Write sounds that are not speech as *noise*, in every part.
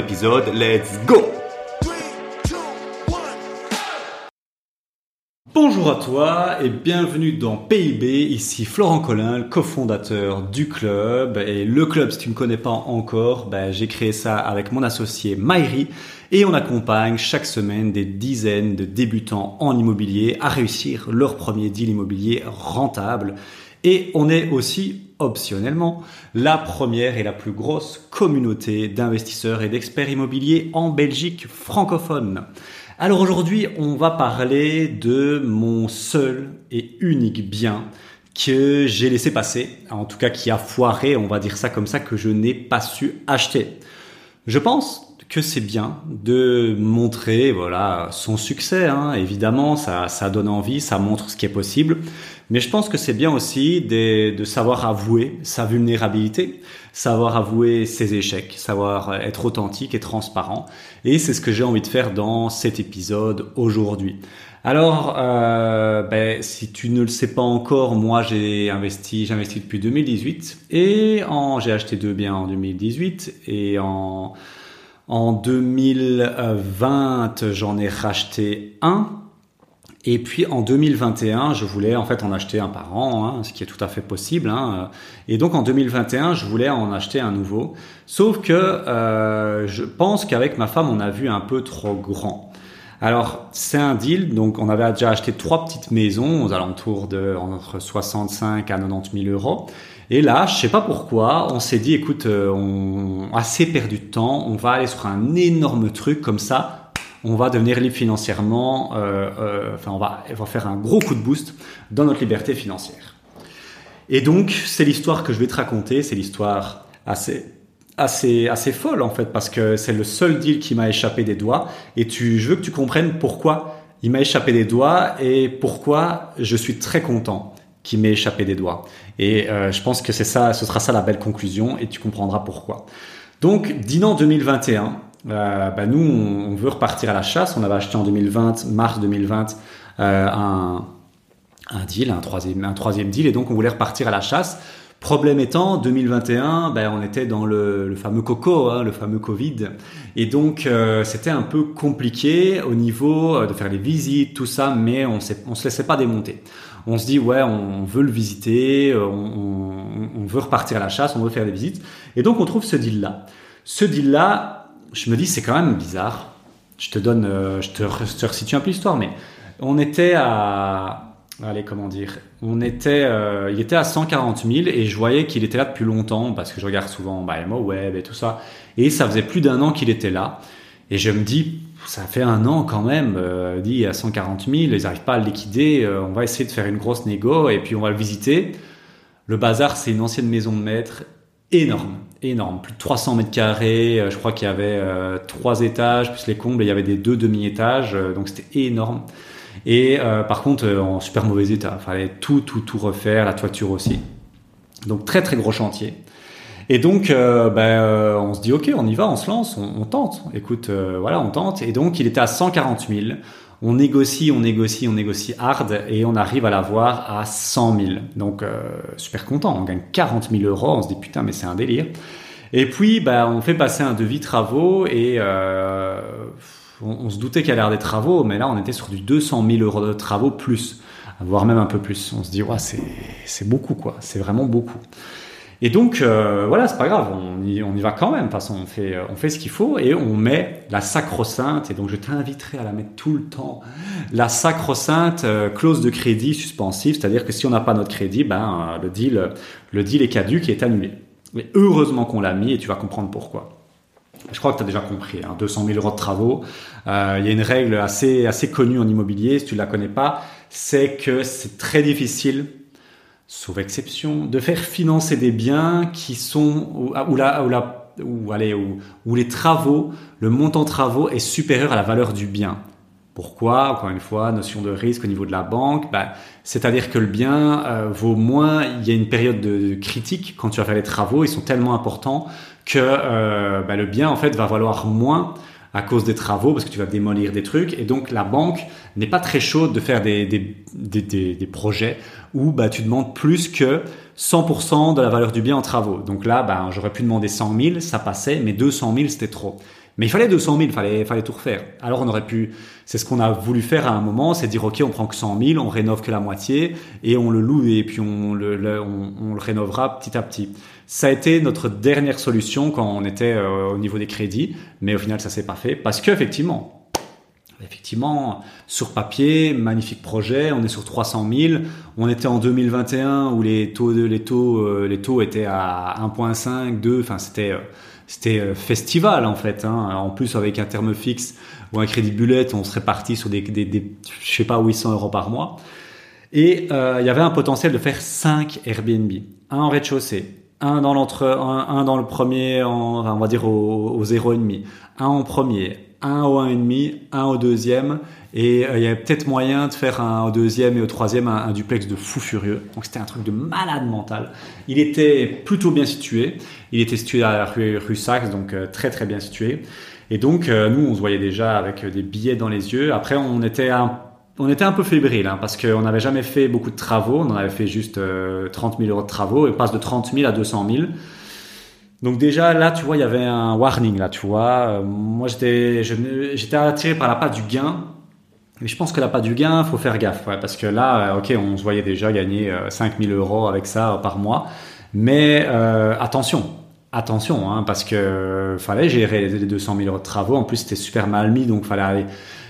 l'épisode. Let's go Bonjour à toi et bienvenue dans PIB, ici Florent Collin, le cofondateur du club. Et le club, si tu ne connais pas encore, ben, j'ai créé ça avec mon associé Maïri et on accompagne chaque semaine des dizaines de débutants en immobilier à réussir leur premier deal immobilier rentable. Et on est aussi optionnellement la première et la plus grosse communauté d'investisseurs et d'experts immobiliers en Belgique francophone. Alors aujourd'hui, on va parler de mon seul et unique bien que j'ai laissé passer, en tout cas qui a foiré, on va dire ça comme ça, que je n'ai pas su acheter. Je pense que c'est bien de montrer voilà son succès hein. évidemment ça ça donne envie ça montre ce qui est possible mais je pense que c'est bien aussi de, savoir avouer sa vulnérabilité savoir avouer ses échecs savoir être authentique et transparent. Et c'est ce que j'ai envie de faire dans cet épisode aujourd'hui. Alors, euh, ben, si tu ne le sais pas encore, moi j'ai investi, j'ai investi depuis 2018 et en, j'ai acheté deux biens en 2018 et en 2020, j'en ai racheté un. Et puis en 2021, je voulais en fait en acheter un par an, hein, ce qui est tout à fait possible. Hein. Et donc en 2021, je voulais en acheter un nouveau. Sauf que euh, je pense qu'avec ma femme, on a vu un peu trop grand. Alors c'est un deal, donc on avait déjà acheté trois petites maisons aux alentours de entre 65 à 90 000 euros. Et là, je sais pas pourquoi, on s'est dit, écoute, euh, on a assez perdu de temps, on va aller sur un énorme truc comme ça, on va devenir libre financièrement, euh, euh, enfin on va, on va faire un gros coup de boost dans notre liberté financière. Et donc, c'est l'histoire que je vais te raconter, c'est l'histoire assez assez assez folle en fait parce que c'est le seul deal qui m'a échappé des doigts et tu je veux que tu comprennes pourquoi il m'a échappé des doigts et pourquoi je suis très content qui m'est échappé des doigts. Et euh, je pense que c'est ça, ce sera ça la belle conclusion et tu comprendras pourquoi. Donc, Dinan 2021, euh, bah nous, on, veut repartir à la chasse. On avait acheté en 2020, mars 2020, euh, un, un deal, un troisième, un troisième deal, et donc on voulait repartir à la chasse. Problème étant, 2021, ben, on était dans le, le fameux coco, hein, le fameux Covid, et donc euh, c'était un peu compliqué au niveau euh, de faire les visites, tout ça, mais on, on se laissait pas démonter on se dit ouais, on veut le visiter, euh, on, veut repartir à la chasse, on veut faire des visites, et donc on trouve ce deal là. Ce deal là, je me dis c'est quand même bizarre. Je te donne, euh, je te, resitue un peu l'histoire, mais on était à, allez comment dire, on était, euh, il était à 140 000 et je voyais qu'il était là depuis longtemps parce que je regarde souvent bah, Web et tout ça, et ça faisait plus d'un an qu'il était là. Et je me dis, ça fait un an quand même, euh, dit à 140 000, ils n'arrivent pas à le liquider, euh, on va essayer de faire une grosse négo et puis on va le visiter. Le bazar, c'est une ancienne maison de maître énorme, énorme, plus de 300 mètres carrés, euh, je crois qu'il y avait euh, trois étages, plus les combles, il y avait des deux demi-étages, donc c'était énorme. Et par contre, en super mauvais état, il fallait tout, tout, tout refaire, la toiture aussi. Donc très, très gros chantier. Et donc, euh, ben, euh, on se dit, ok, on y va, on se lance, on, tente. Écoute, euh, voilà, on tente. Et donc, il était à 140 000. On négocie, on négocie, on négocie hard et on arrive à l'avoir à 100 000. Donc, super content. On gagne 40 000 euros. On se dit, putain, mais c'est un délire. Et puis, ben, on fait passer un devis travaux et on, se doutait qu'il y avoir des travaux, mais là, on était sur du 200 000 euros de travaux plus, voire même un peu plus. On se dit, ouais, c'est beaucoup, quoi. C'est vraiment beaucoup. Et donc, euh, voilà, c'est pas grave, on y, on y, va quand même. De toute façon, on fait, on fait ce qu'il faut et on met la sacro-sainte, et donc je t'inviterai à la mettre tout le temps, la sacro-sainte euh, clause de crédit suspensive, c'est-à-dire que si on n'a pas notre crédit, ben, le, deal, le deal est caduque et est annulé. Mais heureusement qu'on l'a mis et tu vas comprendre pourquoi. Je crois que tu as déjà compris, hein, 200 000 euros de travaux. Euh, il y a une règle assez, assez connue en immobilier, si tu ne la connais pas, c'est que c'est très difficile sauf exception, de faire financer des biens qui sont où, la, où la où, allez, où, où les travaux, le montant travaux est supérieur à la valeur du bien. Pourquoi? Encore une fois, notion de risque au niveau de la banque. Bah, C'est-à-dire que le bien euh, vaut moins. Il y a une période de, critique quand tu vas faire les travaux. Ils sont tellement importants que euh, bah, le bien en fait va valoir moins à cause des travaux parce que tu vas démolir des trucs et donc la banque n'est pas très chaude de faire des, des, des, des, projets où bah, tu demandes plus que 100% de la valeur du bien en travaux. Donc là, bah, j'aurais pu demander 100 000, ça passait, mais 200 000 c'était trop. Mais il fallait 200 000, fallait, fallait tout refaire. Alors on aurait pu, c'est ce qu'on a voulu faire à un moment, c'est dire ok, on prend que 100 000, on rénove que la moitié et on le loue et puis on le, on, le rénovera petit à petit. Ça a été notre dernière solution quand on était euh, au niveau des crédits, mais au final ça s'est pas fait parce qu'effectivement, effectivement, sur papier, magnifique projet, on est sur 300 000. On était en 2021 où les taux, les taux, euh, les taux étaient à 1.5, 2. Enfin, c'était, euh, c'était festival en fait. Hein. En plus, avec un terme fixe ou un crédit bullet, on serait parti sur des, des, des je sais pas, 800 euros par mois. Et euh, il y avait un potentiel de faire 5 Airbnb, un en rez-de-chaussée, un dans l'entre, un, dans le premier, en, on va dire au, au 0,5, un en premier, un au 1,5, un au deuxième, et euh, il y avait peut-être moyen de faire un au deuxième et au troisième un, duplex de fou furieux. Donc c'était un truc de malade mental. Il était plutôt bien situé. Il était situé à la rue, rue Saxe, donc euh, très très bien situé. Et donc euh, nous, on se voyait déjà avec des billets dans les yeux. Après, on était un on était un peu fébrile hein, parce qu'on n'avait jamais fait beaucoup de travaux. On en avait fait juste 30 000 euros de travaux et on passe de 30 000 à 200 000. Donc déjà là, tu vois, il y avait un warning là, tu vois. moi, j'étais j'étais attiré par la part du gain mais je pense que là, pas du gain, faut faire gaffe, ouais, parce que là, euh, ok, on se voyait déjà gagner 5000 euh, euros avec ça euh, par mois, mais euh, attention, attention, hein, parce que fallait gérer les 200 000 euros de travaux. En plus, c'était super mal mis, donc fallait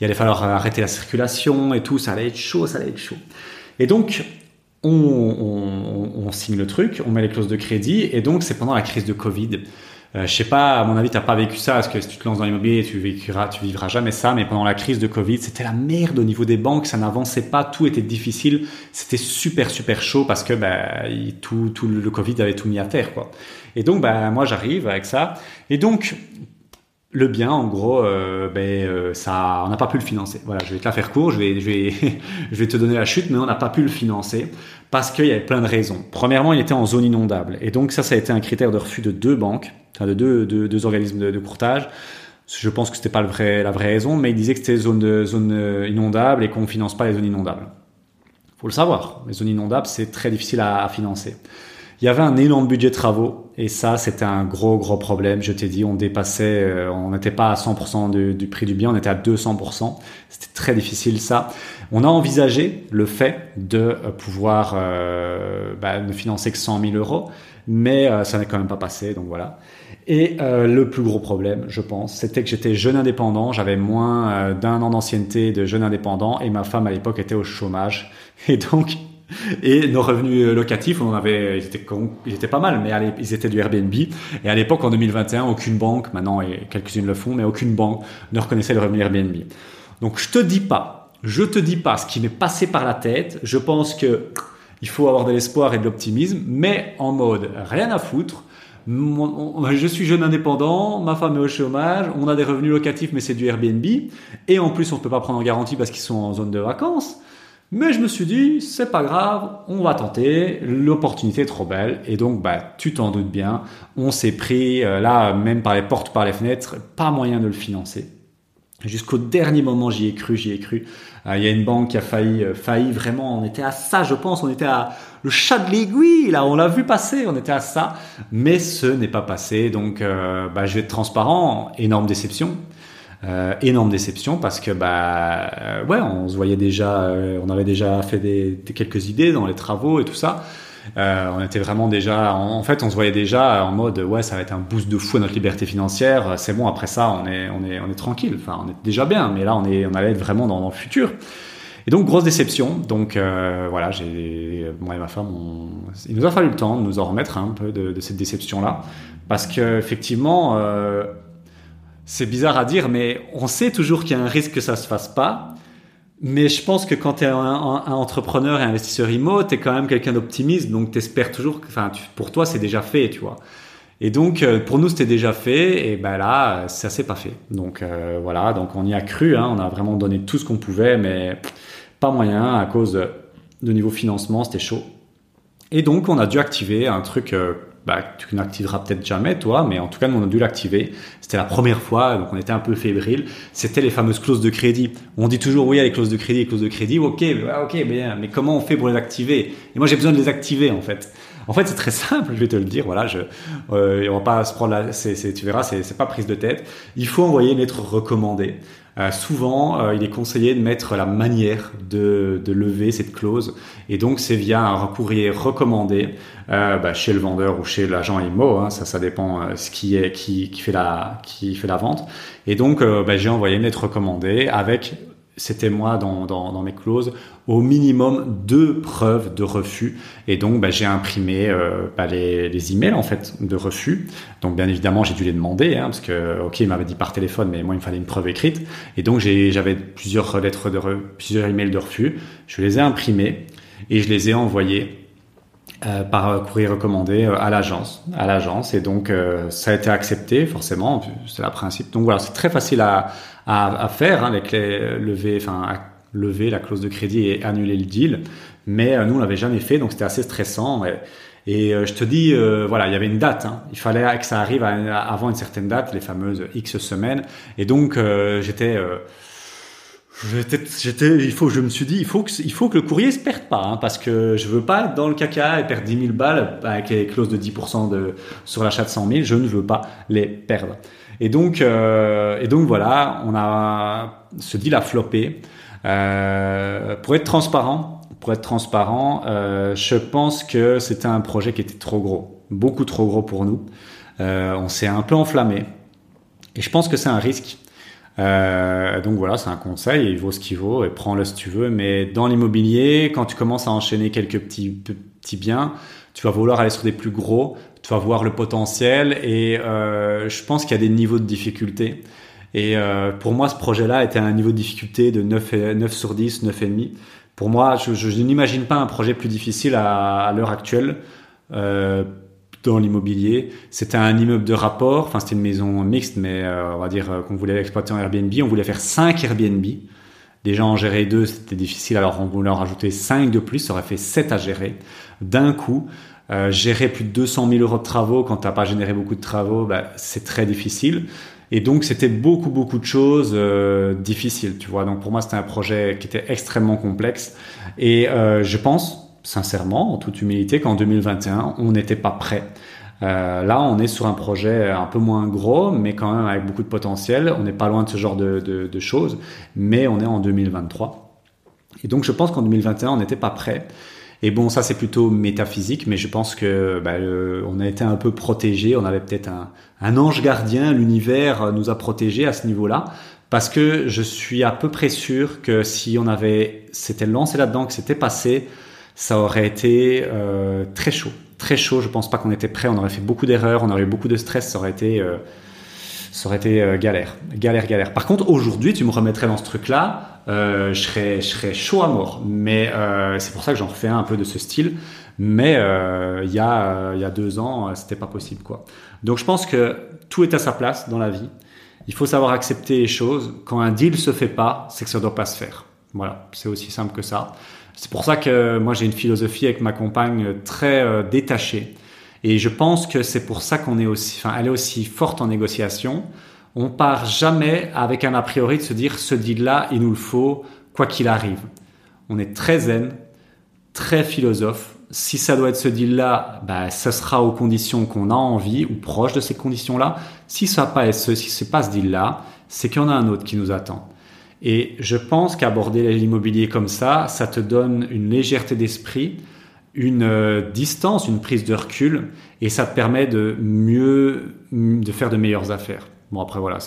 il allait falloir arrêter la circulation et tout. Ça allait être chaud, ça allait être chaud. Et donc, on, signe le truc, on met les clauses de crédit, et donc c'est pendant la crise de Covid. Euh, je sais pas, à mon avis, t'as pas vécu ça, parce que si tu te lances dans l'immobilier, tu vivras, tu vivras jamais ça. Mais pendant la crise de Covid, c'était la merde au niveau des banques, ça n'avançait pas, tout était difficile, c'était super super chaud parce que bah, tout, tout le Covid avait tout mis à terre, quoi. Et donc, bah, moi, j'arrive avec ça. Et donc, le bien, en gros, euh, ben, euh, ça, on n'a pas pu le financer. Voilà, je vais te la faire court, je vais, je vais, *laughs* je vais te donner la chute, mais on n'a pas pu le financer parce qu'il y avait plein de raisons. Premièrement, il était en zone inondable, et donc ça, ça a été un critère de refus de deux banques enfin de deux, deux, deux organismes de, de, courtage. Je pense que c'était pas le vrai, la vraie raison, mais ils disaient que c'était zone, zone euh, inondable et qu'on finance pas les zones inondables. Faut le savoir, les zones inondables, c'est très difficile à, à, financer. Il y avait un énorme budget de travaux et ça, c'était un gros, gros problème. Je t'ai dit, on dépassait, euh, on n'était pas à 100% du, prix du bien, on était à 200%. C'était très difficile ça. On a envisagé le fait de euh, pouvoir euh, bah, ne financer que 100 000 euros, mais ça n'est quand même pas passé, donc voilà. Et le plus gros problème, je pense, c'était que j'étais jeune indépendant, j'avais moins d'un an d'ancienneté de jeune indépendant et ma femme à l'époque était au chômage. Et donc, *laughs* et nos revenus locatifs, on avait, ils étaient, pas mal, mais ils étaient du Airbnb. Et à l'époque, en 2021, aucune banque, maintenant et quelques-unes le font, mais aucune banque ne reconnaissait le revenu Airbnb. Donc je te dis pas, je te dis pas ce qui m'est passé par la tête. Je pense que il faut avoir de l'espoir et de l'optimisme, mais en mode rien à foutre je suis jeune indépendant, ma femme est au chômage, on a des revenus locatifs mais c'est du Airbnb et en plus on ne peut pas prendre en garantie parce qu'ils sont en zone de vacances. Mais je me suis dit, c'est pas grave, on va tenter, l'opportunité est trop belle. Et donc, bah, tu t'en doutes bien, on s'est pris, euh, là, même par les portes, par les fenêtres, pas moyen de le financer. Jusqu'au dernier moment, j'y ai cru, j'y ai cru. Euh, il y a une banque qui a failli, euh, failli vraiment. On était à ça, je pense. On était à le chat de l'aiguille. Là, on l'a vu passer. On était à ça, mais ce n'est pas passé. Donc, bah, je vais être transparent. Énorme déception. Euh, énorme déception parce que bah ouais on se voyait déjà on avait déjà fait des, quelques idées dans les travaux et tout ça euh, on était vraiment déjà, en, fait, on se voyait déjà en mode, ouais, ça va être un boost de fou à notre liberté financière. C'est bon, après ça, on est, on est, on est tranquille. Enfin, on est déjà bien, mais là, on est, on allait être vraiment dans, dans le futur. Et donc grosse déception. Donc euh, voilà, j'ai moi et ma femme, on... il nous a fallu le temps de nous en remettre un peu de, de cette déception là, parce que effectivement, euh, c'est bizarre à dire, mais on sait toujours qu'il y a un risque que ça se fasse pas. Mais je pense que quand tu es un, entrepreneur et investisseur IMO, tu es quand même quelqu'un d'optimiste, donc tu espères toujours, enfin, pour toi, c'est déjà fait, tu vois. Et donc, euh, pour nous, c'était déjà fait. Et ben là, ça s'est pas fait. Donc euh, voilà, donc on y a cru. Hein, on a vraiment donné tout ce qu'on pouvait, mais pas moyen à cause de, niveau financement, c'était chaud. Et donc, on a dû activer un truc euh, bah, tu n'activeras peut-être jamais toi, mais en tout cas nous on a dû l'activer. C'était la première fois, donc on était un peu fébrile. C'était les fameuses clauses de crédit. On dit toujours oui les clauses de crédit, les clauses de crédit. Ok, ok, bien, mais comment on fait pour les activer? Et moi j'ai besoin de les activer en fait. En fait, c'est très simple, je vais te le dire. Voilà, je, euh, on va pas se prendre la, c'est, tu verras, c'est, pas prise de tête. Il faut envoyer une lettre recommandée. Euh, souvent, euh, il est conseillé de mettre la manière de, de, lever cette clause, et donc c'est via un courrier recommandé euh, bah, chez le vendeur ou chez l'agent IMO. Hein, ça, ça dépend euh, ce qui est qui, qui fait la qui fait la vente. Et donc, bah, j'ai envoyé une lettre recommandée avec c'était moi dans, dans, dans, mes clauses, au minimum deux preuves de refus. Et donc, bah, j'ai imprimé euh, bah, les, les, emails en fait de refus. Donc, bien évidemment, j'ai dû les demander hein, parce que, ok, il m'avait dit par téléphone, mais moi, il me fallait une preuve écrite. Et donc, j'avais plusieurs lettres de plusieurs emails de refus. Je les ai imprimés et je les ai envoyés euh, par courrier recommandé euh, à l'agence, à l'agence, et donc euh, ça a été accepté forcément, c'est le principe. Donc voilà, c'est très facile à, à, à faire hein, avec les lever, enfin lever la clause de crédit et annuler le deal, mais nous on l'avait jamais fait, donc c'était assez stressant. Et, et je te dis, voilà, il y avait une date. Hein. Il fallait que ça arrive avant une certaine date, les fameuses X semaines. Et donc j'étais Il faut, je me suis dit, il faut que, il faut que le courrier se perde pas, hein, parce que je veux pas être dans le caca et perdre 10 000 balles avec les clauses de 10% de, sur l'achat de 100 000. Je ne veux pas les perdre. Et donc, euh, et donc voilà, on a ce deal a floppé. Euh, pour être transparent, pour être transparent, euh, je pense que c'était un projet qui était trop gros, beaucoup trop gros pour nous. On s'est un peu enflammé, et je pense que c'est un risque. Euh, donc voilà, c'est un conseil, il vaut ce qu'il vaut et prends-le si tu veux. Mais dans l'immobilier, quand tu commences à enchaîner quelques petits, petits biens, tu vas vouloir aller sur des plus gros, tu vas voir le potentiel et euh, je pense qu'il y a des niveaux de difficulté. Et euh, pour moi, ce projet-là était un niveau de difficulté de 9, 9 sur 10, 9,5. Pour moi, je, je, je n'imagine pas un projet plus difficile à, à l'heure actuelle. Euh, dans l'immobilier. C'était un immeuble de rapport, enfin c'était une maison mixte, mais euh, on va dire euh, qu'on voulait exploiter en Airbnb. On voulait faire 5 Airbnb. Déjà en gérer deux, c'était difficile, alors on voulait en rajouter 5 de plus, ça aurait fait 7 à gérer d'un coup. Euh, gérer plus de 200 000 euros de travaux quand tu n'as pas généré beaucoup de travaux, bah, c'est très difficile. Et donc c'était beaucoup beaucoup de choses difficiles, tu vois. Donc pour moi c'était un projet qui était extrêmement complexe. Et je pense sincèrement, en toute humilité, qu'en 2021, on n'était pas prêt. Euh, là, on est sur un projet un peu moins gros, mais quand même avec beaucoup de potentiel. On n'est pas loin de ce genre de, de, de, choses, mais on est en 2023. Et donc, je pense qu'en 2021, on n'était pas prêt. Et bon, ça c'est plutôt métaphysique, mais je pense que bah, on a été un peu protégé. On avait peut-être un, un, ange gardien. L'univers nous a protégés à ce niveau-là, parce que je suis à peu près sûr que si on avait, s'était lancé là-dedans, que c'était passé, ça aurait été euh, très chaud. Très chaud, je pense pas qu'on était prêt, on aurait fait beaucoup d'erreurs, on aurait eu beaucoup de stress, ça aurait été, euh, ça aurait été euh, galère. Galère, galère. Par contre, aujourd'hui, tu me remettrais dans ce truc-là, je, serais, je serais chaud à mort. Mais c'est pour ça que j'en refais un peu de ce style. Mais il y, y a deux ans, c'était pas possible. quoi. Donc je pense que tout est à sa place dans la vie. Il faut savoir accepter les choses. Quand un deal se fait pas, c'est que ça doit pas se faire. Voilà, c'est aussi simple que ça. C'est pour ça que moi j'ai une philosophie avec ma compagne très euh, détachée. Et je pense que c'est pour ça qu'on est aussi, enfin, elle est aussi forte en négociation. On part jamais avec un a priori de se dire ce deal-là, il nous le faut, quoi qu'il arrive. On est très zen, très philosophe. Si ça doit être ce deal-là, bah, ça sera aux conditions qu'on a envie ou proche de ces conditions-là. Si ça pas ce, si c'est pas ce deal-là, c'est qu'il y en a un autre qui nous attend. Et je pense qu'aborder l'immobilier comme ça, ça te donne une légèreté d'esprit, une euh, distance, une prise de recul, et ça te permet de mieux, de faire de meilleures affaires. Bon après voilà,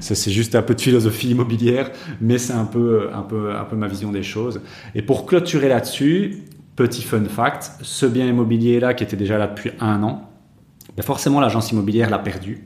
c'est *laughs* juste un peu de philosophie immobilière, mais c'est un peu un peu un peu ma vision des choses. Et pour clôturer là-dessus, petit fun fact, ce bien immobilier là qui était déjà là depuis un an, ben forcément l'agence immobilière l'a perdu.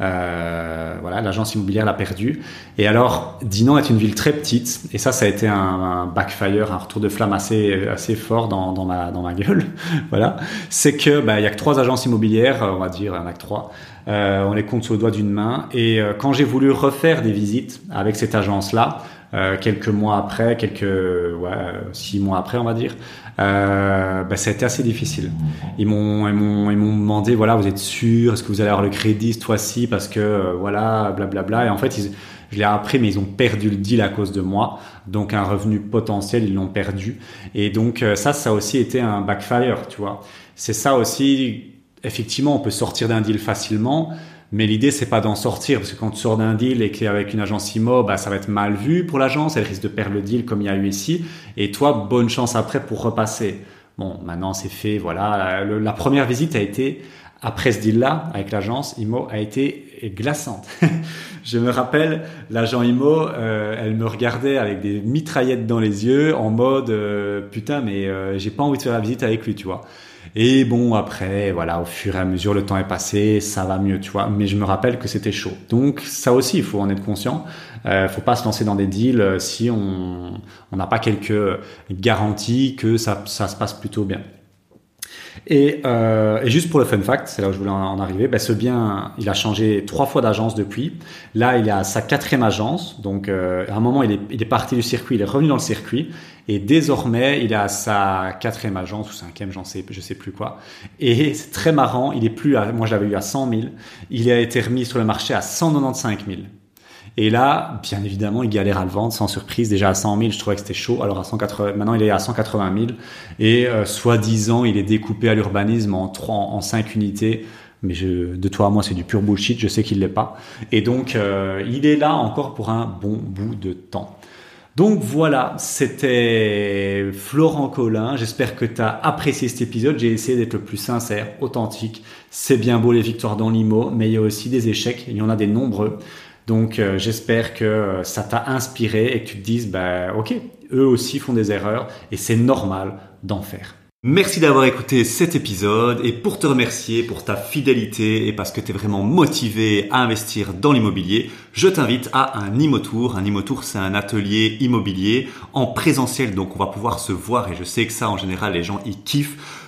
Euh, voilà, l'agence immobilière l'a perdu. Et alors, Dinan est une ville très petite, et ça, ça a été un, backfire, un retour de flamme assez fort dans, dans ma dans ma gueule. *laughs* voilà, c'est que bah il y a que trois agences immobilières, on va dire, il y en a que trois. Euh, on les compte sur le doigt d'une main. Et euh, quand j'ai voulu refaire des visites avec cette agence-là, euh, quelques mois après, quelques ouais, six mois après, on va dire, euh, bah, ça a été assez difficile. Ils m'ont, ils m'ont, ils m'ont demandé, voilà, vous êtes sûr, est-ce que vous allez avoir le crédit cette fois-ci, parce que euh, voilà, blablabla. Bla, bla. Et en fait, ils, je l'ai appris, mais ils ont perdu le deal à cause de moi. Donc un revenu potentiel, ils l'ont perdu. Et donc ça, ça a aussi été un backfire, tu vois. C'est ça aussi. Effectivement, on peut sortir d'un deal facilement mais l'idée, c'est pas d'en sortir, parce que quand tu sors d'un deal et qu'avec une agence IMO, bah, ça va être mal vu pour l'agence, elle risque de perdre le deal comme il y a eu ici. Et toi, bonne chance après pour repasser. Bon, maintenant c'est fait, voilà. La, première visite a été, après ce deal-là, avec l'agence IMO, a été glaçante. *laughs* je me rappelle, l'agent IMO, euh, elle me regardait avec des mitraillettes dans les yeux, en mode, euh, putain, mais euh, j'ai pas envie de faire la visite avec lui, tu vois. Et bon, après, voilà, au fur et à mesure, le temps est passé, ça va mieux, tu vois. Mais je me rappelle que c'était chaud. Donc, ça aussi, il faut en être conscient. Euh, faut pas se lancer dans des deals euh, si on n'a pas quelques garanties que ça, ça se passe plutôt bien. Et, euh, et, juste pour le fun fact, c'est là où je voulais en, arriver, ben ce bien, il a changé trois fois d'agence depuis. Là, il a sa quatrième agence. Donc, euh, à un moment, il est, il est parti du circuit, il est revenu dans le circuit. Et désormais, il a sa quatrième agence ou cinquième, j'en sais, je sais plus quoi. Et c'est très marrant, il est plus à, moi je l'avais eu à 100 000. Il a été remis sur le marché à 195 000. Et là, bien évidemment, il galère à le vendre, sans surprise. Déjà à 100 000, je trouvais que c'était chaud. Alors à 180, maintenant il est à 180 000. Et euh, soi-disant, il est découpé à l'urbanisme en trois, en cinq unités. Mais de toi à moi, c'est du pur bullshit. Je sais qu'il l'est pas. Et donc, euh, il est là encore pour un bon bout de temps. Donc voilà, c'était Florent Collin. J'espère que tu as apprécié cet épisode. J'ai essayé d'être le plus sincère, authentique. C'est bien beau les victoires dans l'IMO, mais il y a aussi des échecs. Il y en a des nombreux. Donc euh, j'espère que euh, ça t'a inspiré et que tu te dises, bah ok, eux aussi font des erreurs et c'est normal d'en faire. Merci d'avoir écouté cet épisode et pour te remercier pour ta fidélité et parce que tu es vraiment motivé à investir dans l'immobilier, je t'invite à un Imotour. Un Imotour, c'est un atelier immobilier en présentiel, donc on va pouvoir se voir et je sais que ça en général les gens y kiffent